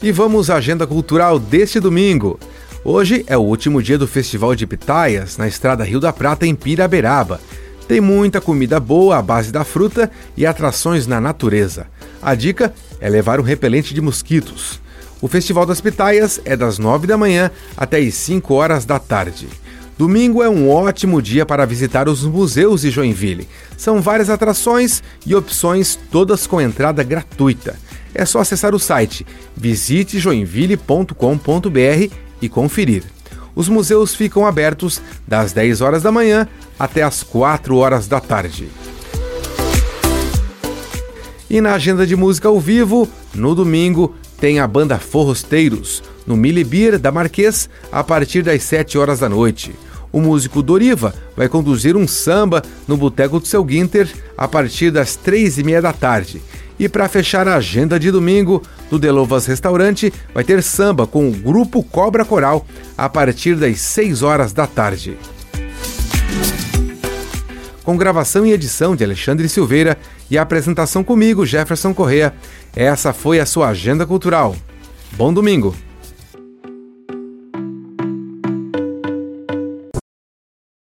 E vamos à agenda cultural deste domingo. Hoje é o último dia do Festival de Pitaias, na Estrada Rio da Prata, em Piraberaba. Tem muita comida boa à base da fruta e atrações na natureza. A dica é levar um repelente de mosquitos. O Festival das Pitaias é das 9 da manhã até as 5 horas da tarde. Domingo é um ótimo dia para visitar os museus de Joinville. São várias atrações e opções, todas com entrada gratuita. É só acessar o site visitejoinville.com.br e conferir. Os museus ficam abertos das 10 horas da manhã até as 4 horas da tarde. E na agenda de música ao vivo, no domingo, tem a banda Forrosteiros, no Milibir da Marquês, a partir das 7 horas da noite. O músico Doriva vai conduzir um samba no Boteco do Seu Guinter a partir das três e meia da tarde. E para fechar a agenda de domingo, no Delovas Restaurante vai ter samba com o grupo Cobra Coral a partir das 6 horas da tarde. Com gravação e edição de Alexandre Silveira e a apresentação comigo, Jefferson Correa, essa foi a sua agenda cultural. Bom domingo!